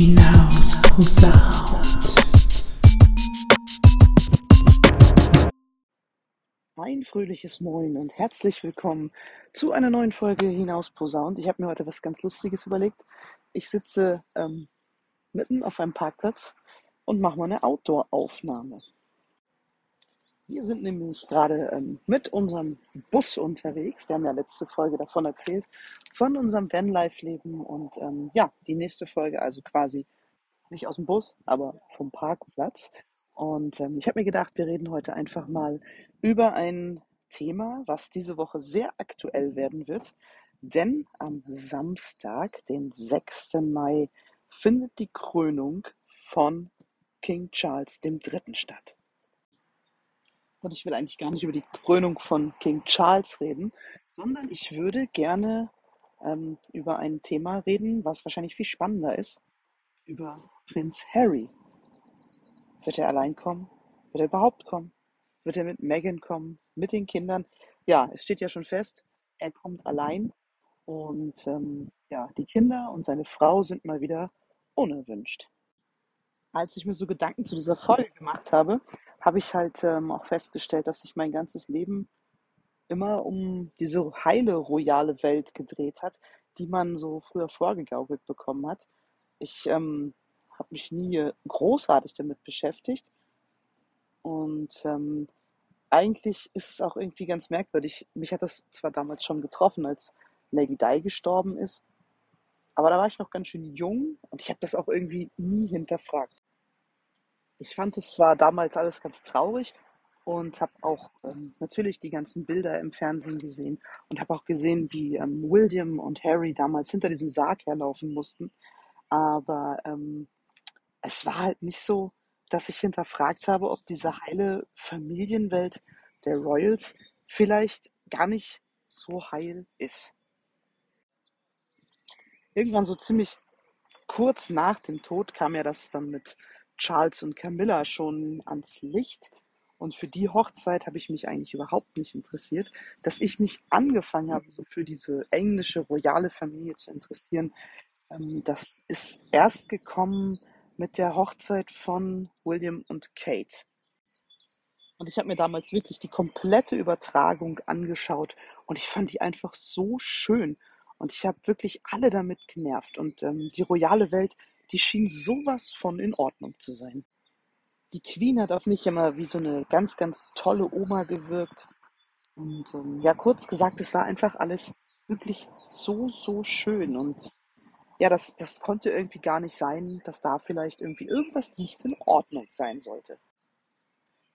hinaus posaunt. Ein fröhliches Moin und herzlich willkommen zu einer neuen Folge Hinaus Posaunt. Ich habe mir heute was ganz Lustiges überlegt. Ich sitze ähm, mitten auf einem Parkplatz und mache mal eine Outdoor-Aufnahme. Wir sind nämlich gerade ähm, mit unserem Bus unterwegs. Wir haben ja letzte Folge davon erzählt, von unserem Vanlife-Leben. Und ähm, ja, die nächste Folge also quasi nicht aus dem Bus, aber vom Parkplatz. Und ähm, ich habe mir gedacht, wir reden heute einfach mal über ein Thema, was diese Woche sehr aktuell werden wird. Denn am Samstag, den 6. Mai, findet die Krönung von King Charles III. statt. Und ich will eigentlich gar nicht über die Krönung von King Charles reden, sondern ich würde gerne ähm, über ein Thema reden, was wahrscheinlich viel spannender ist, über Prinz Harry. Wird er allein kommen? Wird er überhaupt kommen? Wird er mit Meghan kommen? Mit den Kindern? Ja, es steht ja schon fest, er kommt allein und ähm, ja, die Kinder und seine Frau sind mal wieder unerwünscht als ich mir so Gedanken zu dieser Folge gemacht habe, habe ich halt ähm, auch festgestellt, dass sich mein ganzes Leben immer um diese heile royale Welt gedreht hat, die man so früher vorgegaukelt bekommen hat. Ich ähm, habe mich nie großartig damit beschäftigt und ähm, eigentlich ist es auch irgendwie ganz merkwürdig. Mich hat das zwar damals schon getroffen, als Lady Di gestorben ist, aber da war ich noch ganz schön jung und ich habe das auch irgendwie nie hinterfragt. Ich fand es zwar damals alles ganz traurig und habe auch ähm, natürlich die ganzen Bilder im Fernsehen gesehen und habe auch gesehen, wie ähm, William und Harry damals hinter diesem Sarg herlaufen mussten. Aber ähm, es war halt nicht so, dass ich hinterfragt habe, ob diese heile Familienwelt der Royals vielleicht gar nicht so heil ist. Irgendwann so ziemlich kurz nach dem Tod kam ja das dann mit Charles und Camilla schon ans Licht. Und für die Hochzeit habe ich mich eigentlich überhaupt nicht interessiert. Dass ich mich angefangen habe, so für diese englische royale Familie zu interessieren, ähm, das ist erst gekommen mit der Hochzeit von William und Kate. Und ich habe mir damals wirklich die komplette Übertragung angeschaut und ich fand die einfach so schön. Und ich habe wirklich alle damit genervt. Und ähm, die royale Welt die schien sowas von in Ordnung zu sein. Die Queen hat auf mich immer wie so eine ganz, ganz tolle Oma gewirkt. Und ähm, ja, kurz gesagt, es war einfach alles wirklich so, so schön. Und ja, das, das konnte irgendwie gar nicht sein, dass da vielleicht irgendwie irgendwas nicht in Ordnung sein sollte.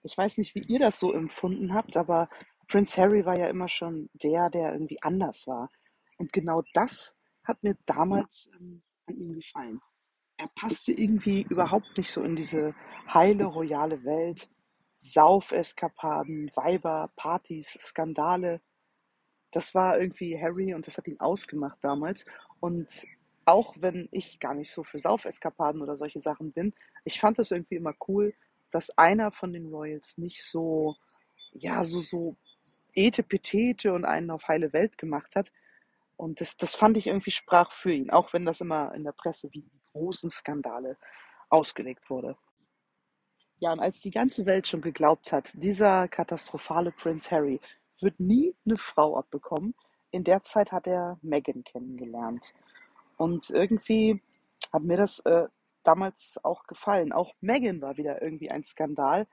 Ich weiß nicht, wie ihr das so empfunden habt, aber Prince Harry war ja immer schon der, der irgendwie anders war. Und genau das hat mir damals ähm, an ihm gefallen er passte irgendwie überhaupt nicht so in diese heile, royale Welt. Saufeskapaden, Weiber, Partys, Skandale. Das war irgendwie Harry und das hat ihn ausgemacht damals. Und auch wenn ich gar nicht so für Saufeskapaden oder solche Sachen bin, ich fand das irgendwie immer cool, dass einer von den Royals nicht so, ja, so, so etepetete und einen auf heile Welt gemacht hat. Und das, das fand ich irgendwie sprach für ihn, auch wenn das immer in der Presse wie großen Skandale ausgelegt wurde. Ja, und als die ganze Welt schon geglaubt hat, dieser katastrophale Prinz Harry wird nie eine Frau abbekommen, in der Zeit hat er Meghan kennengelernt. Und irgendwie hat mir das äh, damals auch gefallen. Auch Meghan war wieder irgendwie ein Skandal,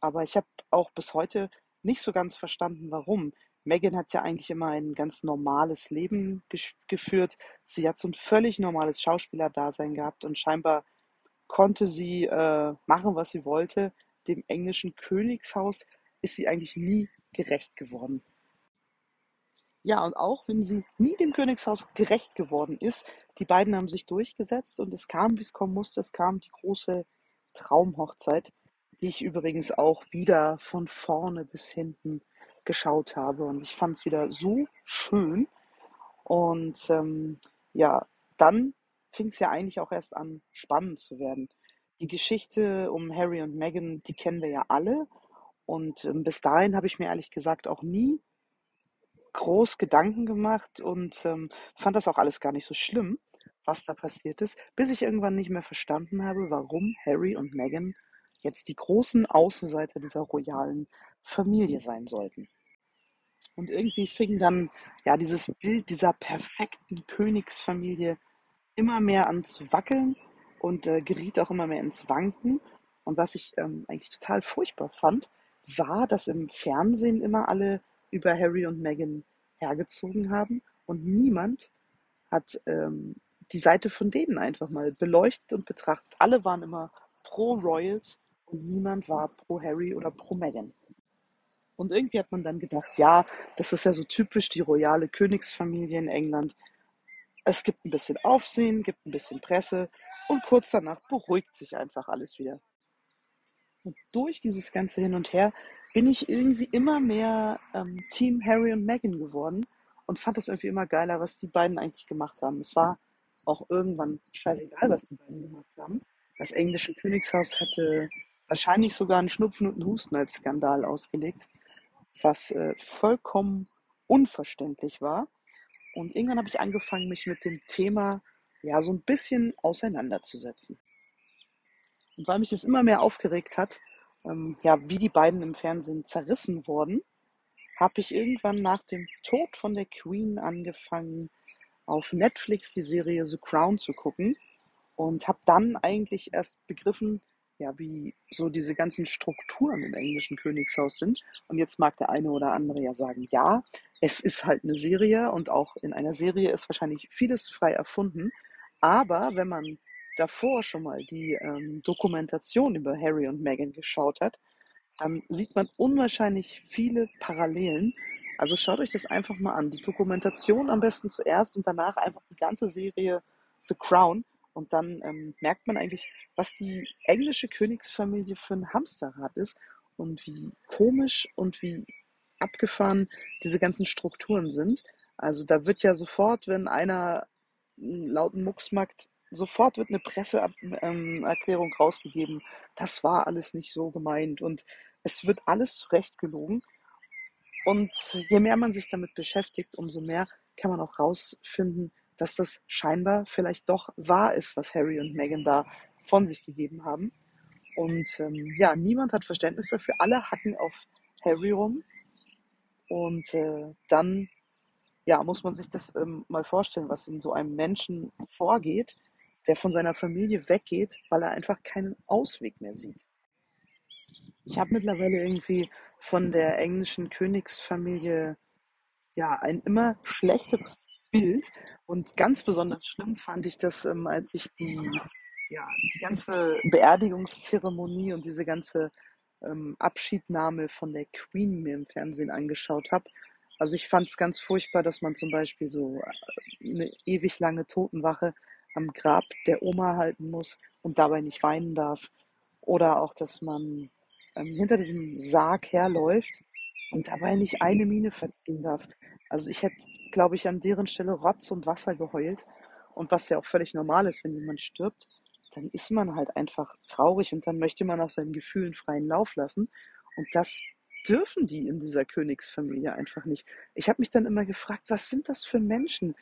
aber ich habe auch bis heute nicht so ganz verstanden, warum. Megan hat ja eigentlich immer ein ganz normales Leben geführt. Sie hat so ein völlig normales Schauspielerdasein gehabt und scheinbar konnte sie äh, machen, was sie wollte. Dem englischen Königshaus ist sie eigentlich nie gerecht geworden. Ja, und auch wenn sie nie dem Königshaus gerecht geworden ist, die beiden haben sich durchgesetzt und es kam, wie es kommen musste. Es kam die große Traumhochzeit, die ich übrigens auch wieder von vorne bis hinten geschaut habe. Und ich fand es wieder so schön. Und ähm, ja, dann fing es ja eigentlich auch erst an, spannend zu werden. Die Geschichte um Harry und Meghan, die kennen wir ja alle. Und ähm, bis dahin habe ich mir ehrlich gesagt auch nie groß Gedanken gemacht und ähm, fand das auch alles gar nicht so schlimm. was da passiert ist, bis ich irgendwann nicht mehr verstanden habe, warum Harry und Meghan jetzt die großen Außenseiter dieser royalen Familie sein sollten. Und irgendwie fing dann ja dieses Bild dieser perfekten Königsfamilie immer mehr an zu wackeln und äh, geriet auch immer mehr ins Wanken. Und was ich ähm, eigentlich total furchtbar fand, war, dass im Fernsehen immer alle über Harry und Meghan hergezogen haben und niemand hat ähm, die Seite von denen einfach mal beleuchtet und betrachtet. Alle waren immer pro Royals und niemand war pro Harry oder pro Meghan. Und irgendwie hat man dann gedacht, ja, das ist ja so typisch die royale Königsfamilie in England. Es gibt ein bisschen Aufsehen, gibt ein bisschen Presse und kurz danach beruhigt sich einfach alles wieder. Und durch dieses ganze Hin und Her bin ich irgendwie immer mehr ähm, Team Harry und Meghan geworden und fand das irgendwie immer geiler, was die beiden eigentlich gemacht haben. Es war auch irgendwann scheißegal, was die beiden gemacht haben. Das englische Königshaus hatte wahrscheinlich sogar einen Schnupfen und einen Husten als Skandal ausgelegt, was äh, vollkommen unverständlich war. Und irgendwann habe ich angefangen, mich mit dem Thema ja so ein bisschen auseinanderzusetzen. Und weil mich es immer mehr aufgeregt hat, ähm, ja, wie die beiden im Fernsehen zerrissen wurden, habe ich irgendwann nach dem Tod von der Queen angefangen, auf Netflix die Serie The Crown zu gucken und habe dann eigentlich erst begriffen, ja, wie so diese ganzen Strukturen im englischen Königshaus sind. Und jetzt mag der eine oder andere ja sagen, ja, es ist halt eine Serie und auch in einer Serie ist wahrscheinlich vieles frei erfunden. Aber wenn man davor schon mal die ähm, Dokumentation über Harry und Meghan geschaut hat, dann sieht man unwahrscheinlich viele Parallelen. Also schaut euch das einfach mal an. Die Dokumentation am besten zuerst und danach einfach die ganze Serie The Crown. Und dann ähm, merkt man eigentlich, was die englische Königsfamilie für ein Hamsterrad ist und wie komisch und wie abgefahren diese ganzen Strukturen sind. Also da wird ja sofort, wenn einer einen lauten Mucks macht, sofort wird eine Presseerklärung rausgegeben. Das war alles nicht so gemeint und es wird alles zurechtgelogen. Und je mehr man sich damit beschäftigt, umso mehr kann man auch rausfinden, dass das scheinbar vielleicht doch wahr ist, was Harry und Meghan da von sich gegeben haben. Und ähm, ja, niemand hat Verständnis dafür. Alle hacken auf Harry rum. Und äh, dann ja, muss man sich das ähm, mal vorstellen, was in so einem Menschen vorgeht, der von seiner Familie weggeht, weil er einfach keinen Ausweg mehr sieht. Ich habe mittlerweile irgendwie von der englischen Königsfamilie ja ein immer schlechteres Bild und ganz besonders schlimm fand ich das, ähm, als ich die ja die ganze Beerdigungszeremonie und diese ganze ähm, Abschiednahme von der Queen mir im Fernsehen angeschaut habe. Also ich fand es ganz furchtbar, dass man zum Beispiel so äh, eine ewig lange Totenwache am Grab der Oma halten muss und dabei nicht weinen darf. Oder auch, dass man ähm, hinter diesem Sarg herläuft und dabei nicht eine Miene verziehen darf. Also ich hätte, glaube ich, an deren Stelle Rotz und Wasser geheult. Und was ja auch völlig normal ist, wenn jemand stirbt, dann ist man halt einfach traurig und dann möchte man auch seinen Gefühlen freien Lauf lassen. Und das dürfen die in dieser Königsfamilie einfach nicht. Ich habe mich dann immer gefragt, was sind das für Menschen?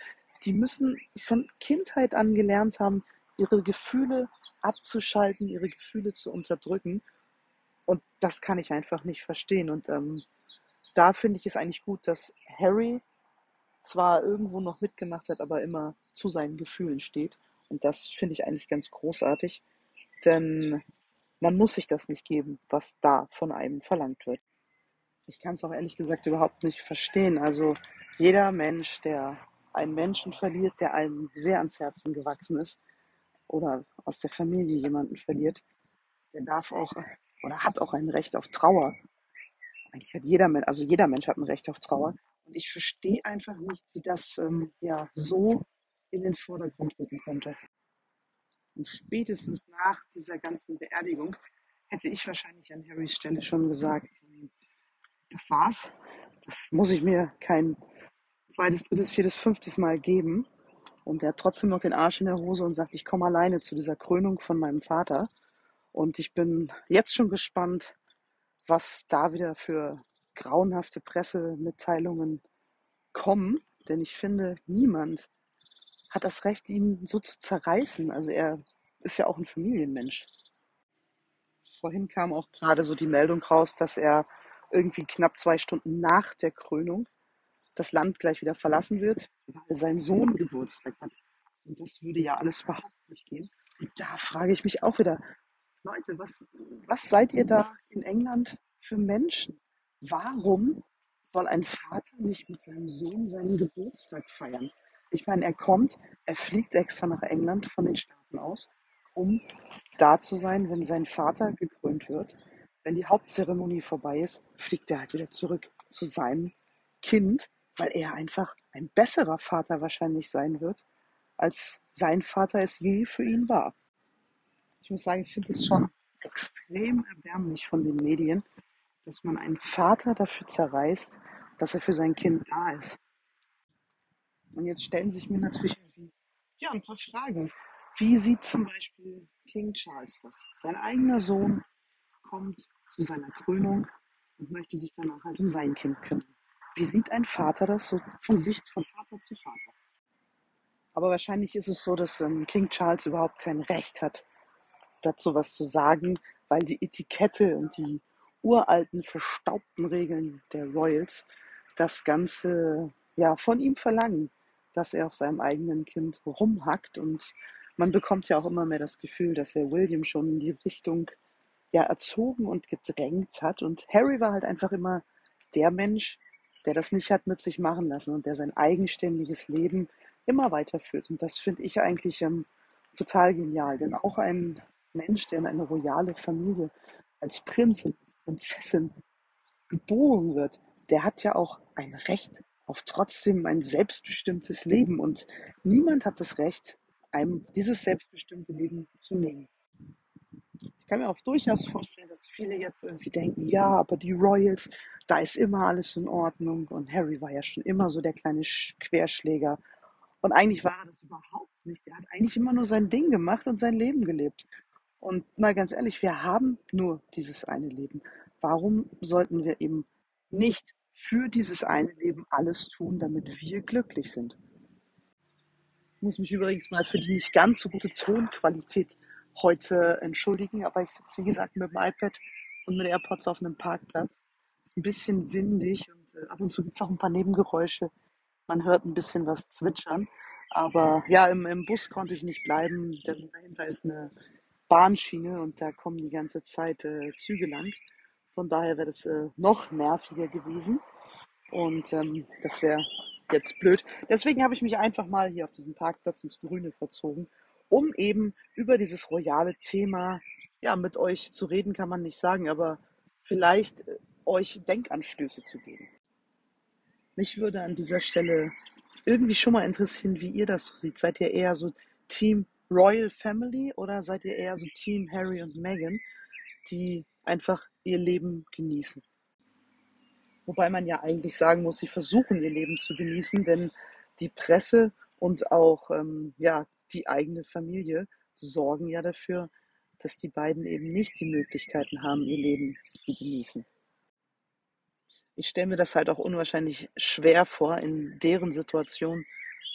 Die müssen von Kindheit an gelernt haben, ihre Gefühle abzuschalten, ihre Gefühle zu unterdrücken. Und das kann ich einfach nicht verstehen. Und ähm, da finde ich es eigentlich gut, dass Harry zwar irgendwo noch mitgemacht hat, aber immer zu seinen Gefühlen steht. Und das finde ich eigentlich ganz großartig, denn man muss sich das nicht geben, was da von einem verlangt wird. Ich kann es auch ehrlich gesagt überhaupt nicht verstehen. Also jeder Mensch, der einen Menschen verliert, der einem sehr ans Herzen gewachsen ist oder aus der Familie jemanden verliert, der darf auch oder hat auch ein Recht auf Trauer. Eigentlich hat jeder Mensch, also jeder Mensch hat ein Recht auf Trauer. Und ich verstehe einfach nicht, wie das ähm, ja so in den Vordergrund rücken konnte. Und spätestens nach dieser ganzen Beerdigung hätte ich wahrscheinlich an Harrys Stelle schon gesagt, das war's. Das muss ich mir kein zweites, drittes, viertes, fünftes Mal geben. Und er hat trotzdem noch den Arsch in der Hose und sagt, ich komme alleine zu dieser Krönung von meinem Vater. Und ich bin jetzt schon gespannt, was da wieder für grauenhafte Pressemitteilungen kommen. Denn ich finde, niemand hat das Recht, ihn so zu zerreißen. Also er ist ja auch ein Familienmensch. Vorhin kam auch gerade so die Meldung raus, dass er irgendwie knapp zwei Stunden nach der Krönung das Land gleich wieder verlassen wird, weil sein Sohn Geburtstag hat. Und das würde ja alles überhaupt nicht gehen. Und da frage ich mich auch wieder, Leute, was, was seid ihr da in England für Menschen? Warum soll ein Vater nicht mit seinem Sohn seinen Geburtstag feiern? Ich meine, er kommt, er fliegt extra nach England von den Staaten aus, um da zu sein, wenn sein Vater gekrönt wird. Wenn die Hauptzeremonie vorbei ist, fliegt er halt wieder zurück zu seinem Kind, weil er einfach ein besserer Vater wahrscheinlich sein wird, als sein Vater es je für ihn war. Ich muss sagen, ich finde es schon extrem erbärmlich von den Medien, dass man einen Vater dafür zerreißt, dass er für sein Kind da ist. Und jetzt stellen sich mir natürlich ja, ein paar Fragen. Wie sieht zum Beispiel King Charles das? Sein eigener Sohn kommt zu seiner Krönung und möchte sich danach halt um sein Kind kümmern. Wie sieht ein Vater das so von Sicht von Vater zu Vater? Aber wahrscheinlich ist es so, dass ähm, King Charles überhaupt kein Recht hat, dazu was zu sagen, weil die Etikette und die uralten, verstaubten Regeln der Royals das Ganze ja von ihm verlangen, dass er auf seinem eigenen Kind rumhackt und man bekommt ja auch immer mehr das Gefühl, dass er William schon in die Richtung ja erzogen und gedrängt hat und Harry war halt einfach immer der Mensch, der das nicht hat mit sich machen lassen und der sein eigenständiges Leben immer weiterführt. Und das finde ich eigentlich ähm, total genial. Denn auch ein Mensch, der in eine royale Familie als Prinz und als Prinzessin geboren wird, der hat ja auch ein Recht auf trotzdem ein selbstbestimmtes Leben. Und niemand hat das Recht, einem dieses selbstbestimmte Leben zu nehmen. Ich kann mir auch durchaus vorstellen, dass viele jetzt irgendwie denken, ja, aber die Royals, da ist immer alles in Ordnung. Und Harry war ja schon immer so der kleine Querschläger. Und eigentlich war er das überhaupt nicht. Er hat eigentlich immer nur sein Ding gemacht und sein Leben gelebt. Und mal ganz ehrlich, wir haben nur dieses eine Leben. Warum sollten wir eben nicht für dieses eine Leben alles tun, damit wir glücklich sind? Ich muss mich übrigens mal für die nicht ganz so gute Tonqualität heute entschuldigen, aber ich sitze, wie gesagt, mit dem iPad und mit AirPods auf einem Parkplatz. Es ist ein bisschen windig und äh, ab und zu gibt es auch ein paar Nebengeräusche. Man hört ein bisschen was zwitschern. Aber ja, im, im Bus konnte ich nicht bleiben, denn dahinter ist eine Bahnschiene und da kommen die ganze Zeit äh, Züge lang. Von daher wäre das äh, noch nerviger gewesen. Und ähm, das wäre jetzt blöd. Deswegen habe ich mich einfach mal hier auf diesem Parkplatz ins Grüne verzogen, um eben über dieses royale Thema ja, mit euch zu reden, kann man nicht sagen, aber vielleicht äh, euch Denkanstöße zu geben. Mich würde an dieser Stelle irgendwie schon mal interessieren, wie ihr das so seht. Seid ihr eher so Team Royal Family oder seid ihr eher so Team Harry und Meghan, die einfach ihr Leben genießen? Wobei man ja eigentlich sagen muss, sie versuchen ihr Leben zu genießen, denn die Presse und auch ähm, ja, die eigene Familie sorgen ja dafür, dass die beiden eben nicht die Möglichkeiten haben, ihr Leben zu genießen. Ich stelle mir das halt auch unwahrscheinlich schwer vor, in deren Situation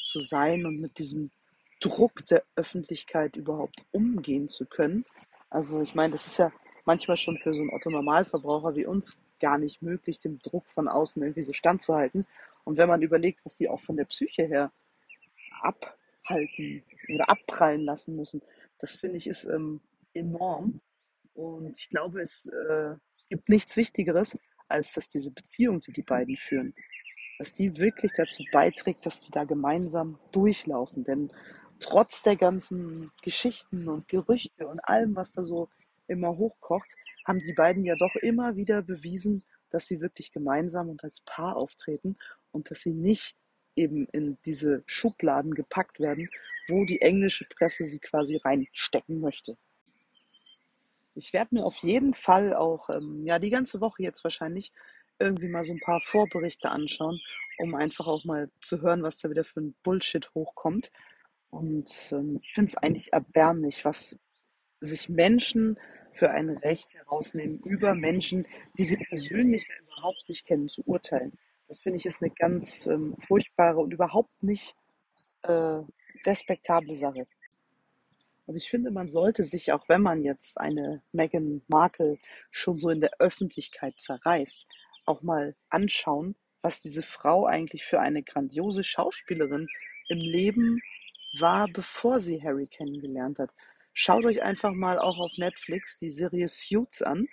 zu sein und mit diesem Druck der Öffentlichkeit überhaupt umgehen zu können. Also ich meine, das ist ja manchmal schon für so einen Otto-Normalverbraucher wie uns gar nicht möglich, dem Druck von außen irgendwie so standzuhalten. Und wenn man überlegt, was die auch von der Psyche her abhalten oder abprallen lassen müssen, das finde ich ist ähm, enorm. Und ich glaube, es äh, gibt nichts Wichtigeres, als dass diese Beziehung, die die beiden führen, dass die wirklich dazu beiträgt, dass die da gemeinsam durchlaufen. Denn trotz der ganzen Geschichten und Gerüchte und allem, was da so immer hochkocht, haben die beiden ja doch immer wieder bewiesen, dass sie wirklich gemeinsam und als Paar auftreten und dass sie nicht eben in diese Schubladen gepackt werden, wo die englische Presse sie quasi reinstecken möchte. Ich werde mir auf jeden Fall auch, ähm, ja, die ganze Woche jetzt wahrscheinlich irgendwie mal so ein paar Vorberichte anschauen, um einfach auch mal zu hören, was da wieder für ein Bullshit hochkommt. Und ähm, ich finde es eigentlich erbärmlich, was sich Menschen für ein Recht herausnehmen, über Menschen, die sie persönlich überhaupt nicht kennen, zu urteilen. Das finde ich ist eine ganz ähm, furchtbare und überhaupt nicht äh, respektable Sache. Also ich finde, man sollte sich, auch wenn man jetzt eine Meghan Markle schon so in der Öffentlichkeit zerreißt, auch mal anschauen, was diese Frau eigentlich für eine grandiose Schauspielerin im Leben war, bevor sie Harry kennengelernt hat. Schaut euch einfach mal auch auf Netflix die Serie Suits an.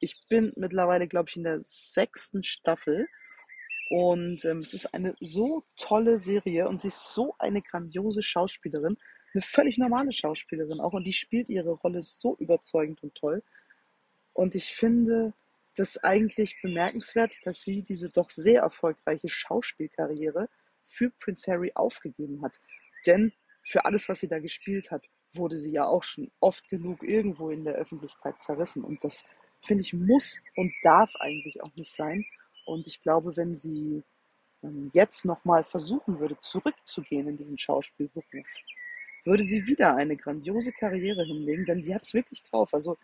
Ich bin mittlerweile, glaube ich, in der sechsten Staffel und ähm, es ist eine so tolle Serie und sie ist so eine grandiose Schauspielerin, eine völlig normale Schauspielerin auch und die spielt ihre Rolle so überzeugend und toll. Und ich finde das eigentlich bemerkenswert, dass sie diese doch sehr erfolgreiche Schauspielkarriere für Prince Harry aufgegeben hat. Denn für alles, was sie da gespielt hat, wurde sie ja auch schon oft genug irgendwo in der Öffentlichkeit zerrissen. Und das, finde ich, muss und darf eigentlich auch nicht sein. Und ich glaube, wenn sie ähm, jetzt nochmal versuchen würde, zurückzugehen in diesen Schauspielberuf, würde sie wieder eine grandiose Karriere hinlegen, denn sie hat es wirklich drauf. Also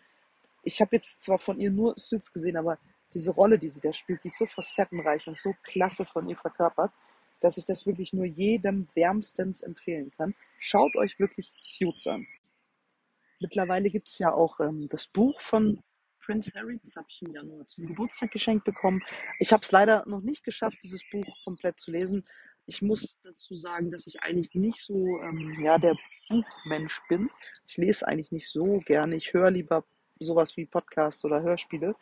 ich habe jetzt zwar von ihr nur Suits gesehen, aber diese Rolle, die sie da spielt, die ist so facettenreich und so klasse von ihr verkörpert, dass ich das wirklich nur jedem wärmstens empfehlen kann. Schaut euch wirklich Suits an. Mittlerweile gibt es ja auch ähm, das Buch von Prince Harry. Das habe ich im Januar zum Geburtstag geschenkt bekommen. Ich habe es leider noch nicht geschafft, dieses Buch komplett zu lesen. Ich muss dazu sagen, dass ich eigentlich nicht so ähm, ja, der Buchmensch bin. Ich lese eigentlich nicht so gerne. Ich höre lieber sowas wie Podcasts oder Hörspiele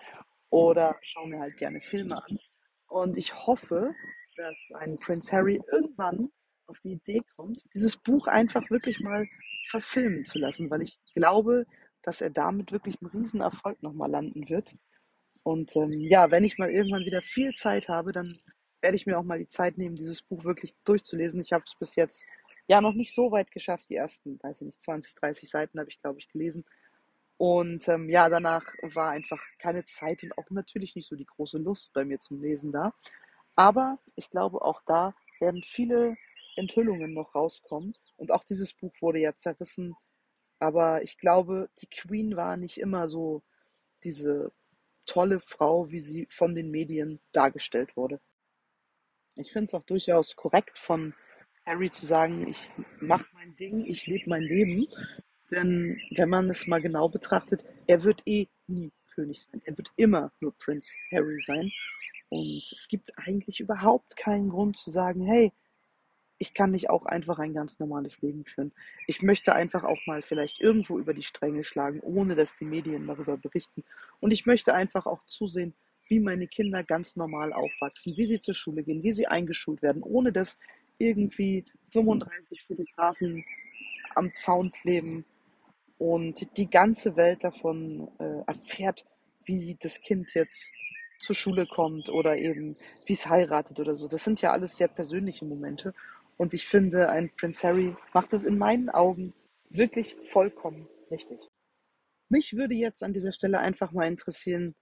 oder schaue mir halt gerne Filme an. Und ich hoffe, dass ein Prince Harry irgendwann auf die Idee kommt, dieses Buch einfach wirklich mal verfilmen zu lassen, weil ich glaube, dass er damit wirklich einen riesen Erfolg nochmal landen wird. Und ähm, ja, wenn ich mal irgendwann wieder viel Zeit habe, dann werde ich mir auch mal die Zeit nehmen, dieses Buch wirklich durchzulesen. Ich habe es bis jetzt ja noch nicht so weit geschafft. Die ersten, weiß ich nicht, 20, 30 Seiten habe ich, glaube ich, gelesen. Und ähm, ja, danach war einfach keine Zeit und auch natürlich nicht so die große Lust bei mir zum Lesen da. Aber ich glaube, auch da werden viele Enthüllungen noch rauskommen. Und auch dieses Buch wurde ja zerrissen. Aber ich glaube, die Queen war nicht immer so diese tolle Frau, wie sie von den Medien dargestellt wurde. Ich finde es auch durchaus korrekt von Harry zu sagen, ich mache mein Ding, ich lebe mein Leben. Denn wenn man es mal genau betrachtet, er wird eh nie König sein. Er wird immer nur Prinz Harry sein. Und es gibt eigentlich überhaupt keinen Grund zu sagen, hey, ich kann nicht auch einfach ein ganz normales Leben führen. Ich möchte einfach auch mal vielleicht irgendwo über die Stränge schlagen, ohne dass die Medien darüber berichten. Und ich möchte einfach auch zusehen, wie meine Kinder ganz normal aufwachsen, wie sie zur Schule gehen, wie sie eingeschult werden, ohne dass irgendwie 35 Fotografen am Zaun kleben und die ganze Welt davon äh, erfährt, wie das Kind jetzt zur Schule kommt oder eben wie es heiratet oder so. Das sind ja alles sehr persönliche Momente. Und ich finde, ein Prince Harry macht es in meinen Augen wirklich vollkommen richtig. Mich würde jetzt an dieser Stelle einfach mal interessieren,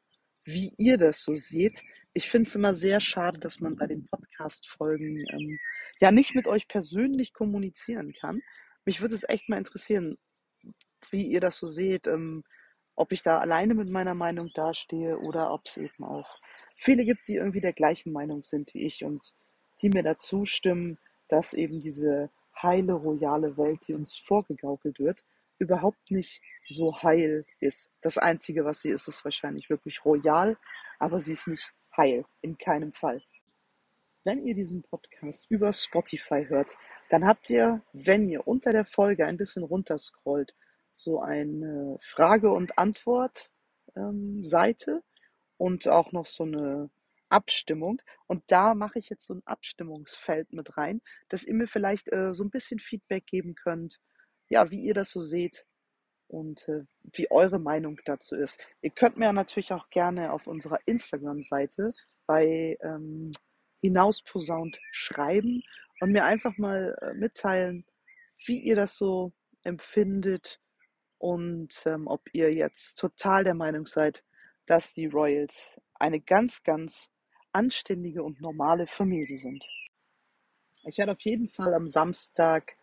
wie ihr das so seht. Ich finde es immer sehr schade, dass man bei den Podcast-Folgen ähm, ja nicht mit euch persönlich kommunizieren kann. Mich würde es echt mal interessieren, wie ihr das so seht, ähm, ob ich da alleine mit meiner Meinung dastehe oder ob es eben auch viele gibt, die irgendwie der gleichen Meinung sind wie ich und die mir dazu stimmen, dass eben diese heile, royale Welt, die uns vorgegaukelt wird, überhaupt nicht so heil ist. Das Einzige, was sie ist, ist wahrscheinlich wirklich royal, aber sie ist nicht heil, in keinem Fall. Wenn ihr diesen Podcast über Spotify hört, dann habt ihr, wenn ihr unter der Folge ein bisschen runterscrollt, so eine Frage- und Antwort-Seite ähm, und auch noch so eine Abstimmung. Und da mache ich jetzt so ein Abstimmungsfeld mit rein, dass ihr mir vielleicht äh, so ein bisschen Feedback geben könnt, ja, wie ihr das so seht und äh, wie eure Meinung dazu ist. Ihr könnt mir natürlich auch gerne auf unserer Instagram-Seite bei ähm, hinausposaunt schreiben und mir einfach mal äh, mitteilen, wie ihr das so empfindet und ähm, ob ihr jetzt total der Meinung seid, dass die Royals eine ganz, ganz anständige und normale Familie sind. Ich werde auf jeden Fall am Samstag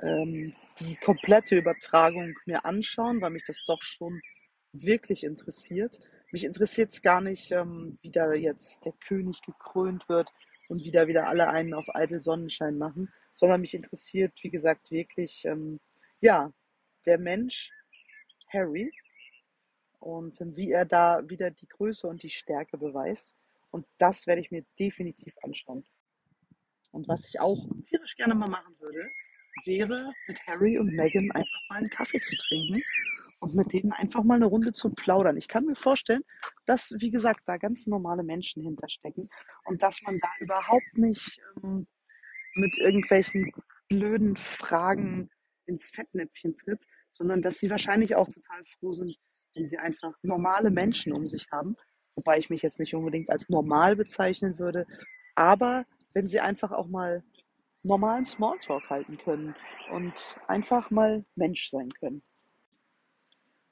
ähm, die komplette Übertragung mir anschauen, weil mich das doch schon wirklich interessiert. Mich interessiert es gar nicht, ähm, wie da jetzt der König gekrönt wird und wie da wieder alle einen auf eitel Sonnenschein machen, sondern mich interessiert, wie gesagt, wirklich, ähm, ja, der Mensch Harry und ähm, wie er da wieder die Größe und die Stärke beweist. Und das werde ich mir definitiv anschauen. Und was ich auch tierisch gerne mal machen würde, wäre mit Harry und Meghan einfach mal einen Kaffee zu trinken und mit denen einfach mal eine Runde zu plaudern. Ich kann mir vorstellen, dass, wie gesagt, da ganz normale Menschen hinterstecken und dass man da überhaupt nicht ähm, mit irgendwelchen blöden Fragen ins Fettnäpfchen tritt, sondern dass sie wahrscheinlich auch total froh sind, wenn sie einfach normale Menschen um sich haben. Wobei ich mich jetzt nicht unbedingt als normal bezeichnen würde, aber wenn sie einfach auch mal normalen Smalltalk halten können und einfach mal Mensch sein können.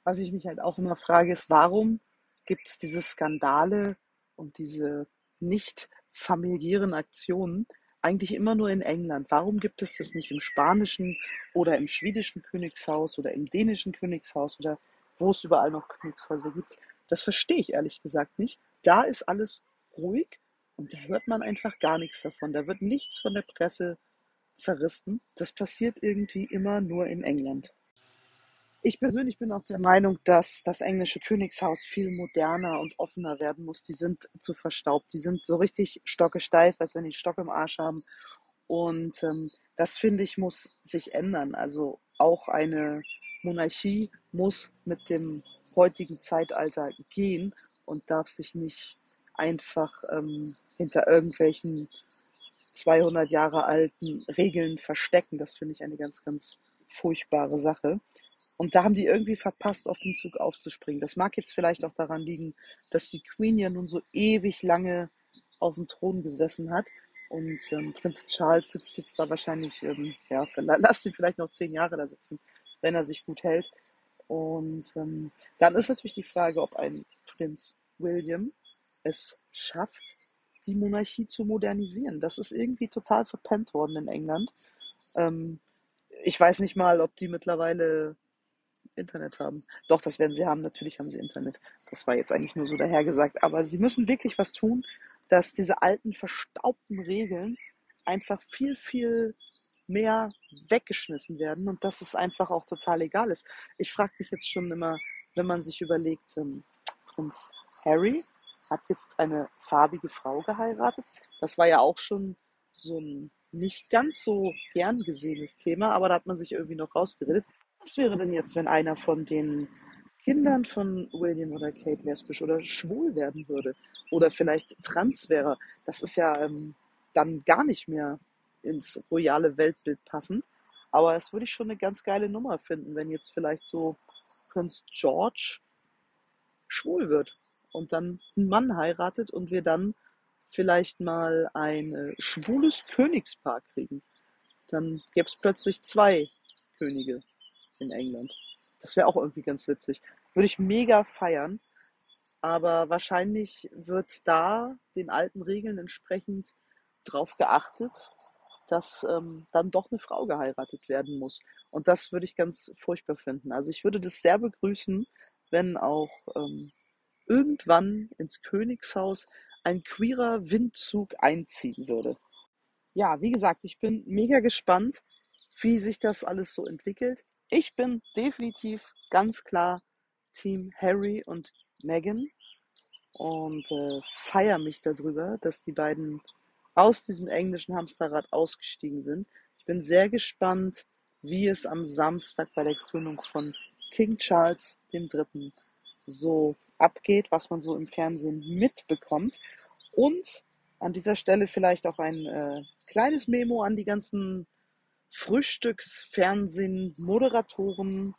Was ich mich halt auch immer frage, ist, warum gibt es diese Skandale und diese nicht familiären Aktionen eigentlich immer nur in England? Warum gibt es das nicht im spanischen oder im schwedischen Königshaus oder im dänischen Königshaus oder wo es überall noch Königshäuser gibt? Das verstehe ich ehrlich gesagt nicht. Da ist alles ruhig und da hört man einfach gar nichts davon. Da wird nichts von der Presse zerrissen. Das passiert irgendwie immer nur in England. Ich persönlich bin auch der Meinung, dass das englische Königshaus viel moderner und offener werden muss. Die sind zu verstaubt. Die sind so richtig stockesteif, als wenn die einen Stock im Arsch haben. Und ähm, das finde ich muss sich ändern. Also auch eine Monarchie muss mit dem heutigen Zeitalter gehen und darf sich nicht einfach ähm, hinter irgendwelchen 200 Jahre alten Regeln verstecken. Das finde ich eine ganz, ganz furchtbare Sache. Und da haben die irgendwie verpasst, auf den Zug aufzuspringen. Das mag jetzt vielleicht auch daran liegen, dass die Queen ja nun so ewig lange auf dem Thron gesessen hat. Und ähm, Prinz Charles sitzt jetzt da wahrscheinlich, ähm, ja, lasst ihn vielleicht noch zehn Jahre da sitzen, wenn er sich gut hält. Und ähm, dann ist natürlich die Frage, ob ein Prinz William es schafft, die Monarchie zu modernisieren. Das ist irgendwie total verpennt worden in England. Ähm, ich weiß nicht mal, ob die mittlerweile Internet haben. Doch, das werden sie haben. Natürlich haben sie Internet. Das war jetzt eigentlich nur so dahergesagt. Aber sie müssen wirklich was tun, dass diese alten, verstaubten Regeln einfach viel, viel mehr weggeschmissen werden und dass es einfach auch total egal ist. Ich frage mich jetzt schon immer, wenn man sich überlegt, ähm, Prinz Harry hat jetzt eine farbige Frau geheiratet. Das war ja auch schon so ein nicht ganz so gern gesehenes Thema, aber da hat man sich irgendwie noch rausgeredet. Was wäre denn jetzt, wenn einer von den Kindern von William oder Kate lesbisch oder schwul werden würde? Oder vielleicht trans wäre? Das ist ja ähm, dann gar nicht mehr ins royale Weltbild passend. Aber das würde ich schon eine ganz geile Nummer finden, wenn jetzt vielleicht so Prinz George schwul wird und dann einen Mann heiratet und wir dann vielleicht mal ein äh, schwules Königspaar kriegen. Dann gäbe es plötzlich zwei Könige in England. Das wäre auch irgendwie ganz witzig. Würde ich mega feiern. Aber wahrscheinlich wird da den alten Regeln entsprechend drauf geachtet, dass ähm, dann doch eine Frau geheiratet werden muss. Und das würde ich ganz furchtbar finden. Also ich würde das sehr begrüßen, wenn auch ähm, irgendwann ins Königshaus ein queerer Windzug einziehen würde. Ja, wie gesagt, ich bin mega gespannt, wie sich das alles so entwickelt. Ich bin definitiv ganz klar Team Harry und Meghan und äh, feiere mich darüber, dass die beiden aus diesem englischen Hamsterrad ausgestiegen sind. Ich bin sehr gespannt, wie es am Samstag bei der Krönung von King Charles III. so abgeht, was man so im Fernsehen mitbekommt. Und an dieser Stelle vielleicht auch ein äh, kleines Memo an die ganzen Frühstücksfernsehen, Moderatoren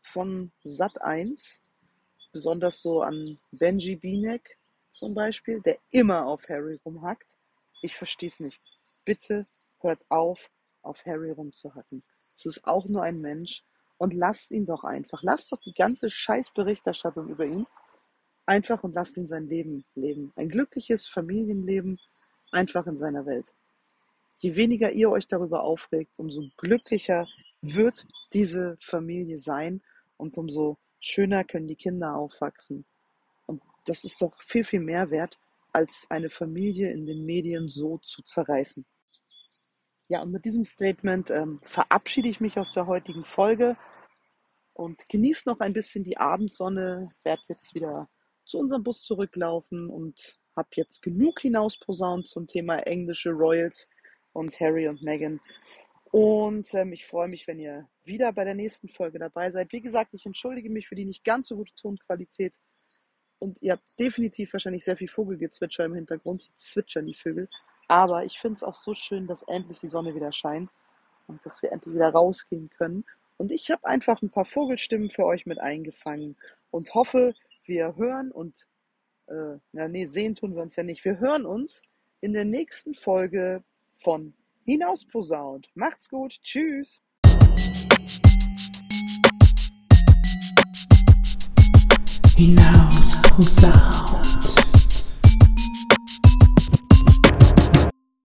von Sat1, besonders so an Benji Binek zum Beispiel, der immer auf Harry rumhackt. Ich verstehe es nicht. Bitte hört auf, auf Harry rumzuhacken. Es ist auch nur ein Mensch und lasst ihn doch einfach. Lasst doch die ganze Scheißberichterstattung über ihn einfach und lasst ihn sein Leben leben. Ein glückliches Familienleben einfach in seiner Welt. Je weniger ihr euch darüber aufregt, umso glücklicher wird diese Familie sein und umso schöner können die Kinder aufwachsen. Und das ist doch viel, viel mehr wert, als eine Familie in den Medien so zu zerreißen. Ja, und mit diesem Statement ähm, verabschiede ich mich aus der heutigen Folge und genieße noch ein bisschen die Abendsonne. Werde jetzt wieder zu unserem Bus zurücklaufen und habe jetzt genug hinausposaunt zum Thema englische Royals und Harry und Meghan. Und ähm, ich freue mich, wenn ihr wieder bei der nächsten Folge dabei seid. Wie gesagt, ich entschuldige mich für die nicht ganz so gute Tonqualität. Und ihr habt definitiv wahrscheinlich sehr viel Vogelgezwitscher im Hintergrund. Die zwitschern die Vögel. Aber ich finde es auch so schön, dass endlich die Sonne wieder scheint und dass wir endlich wieder rausgehen können. Und ich habe einfach ein paar Vogelstimmen für euch mit eingefangen und hoffe, wir hören und, äh, ja, nee, sehen tun wir uns ja nicht. Wir hören uns in der nächsten Folge von Hinausposaunt. Macht's gut. Tschüss. Hinaus posaunt.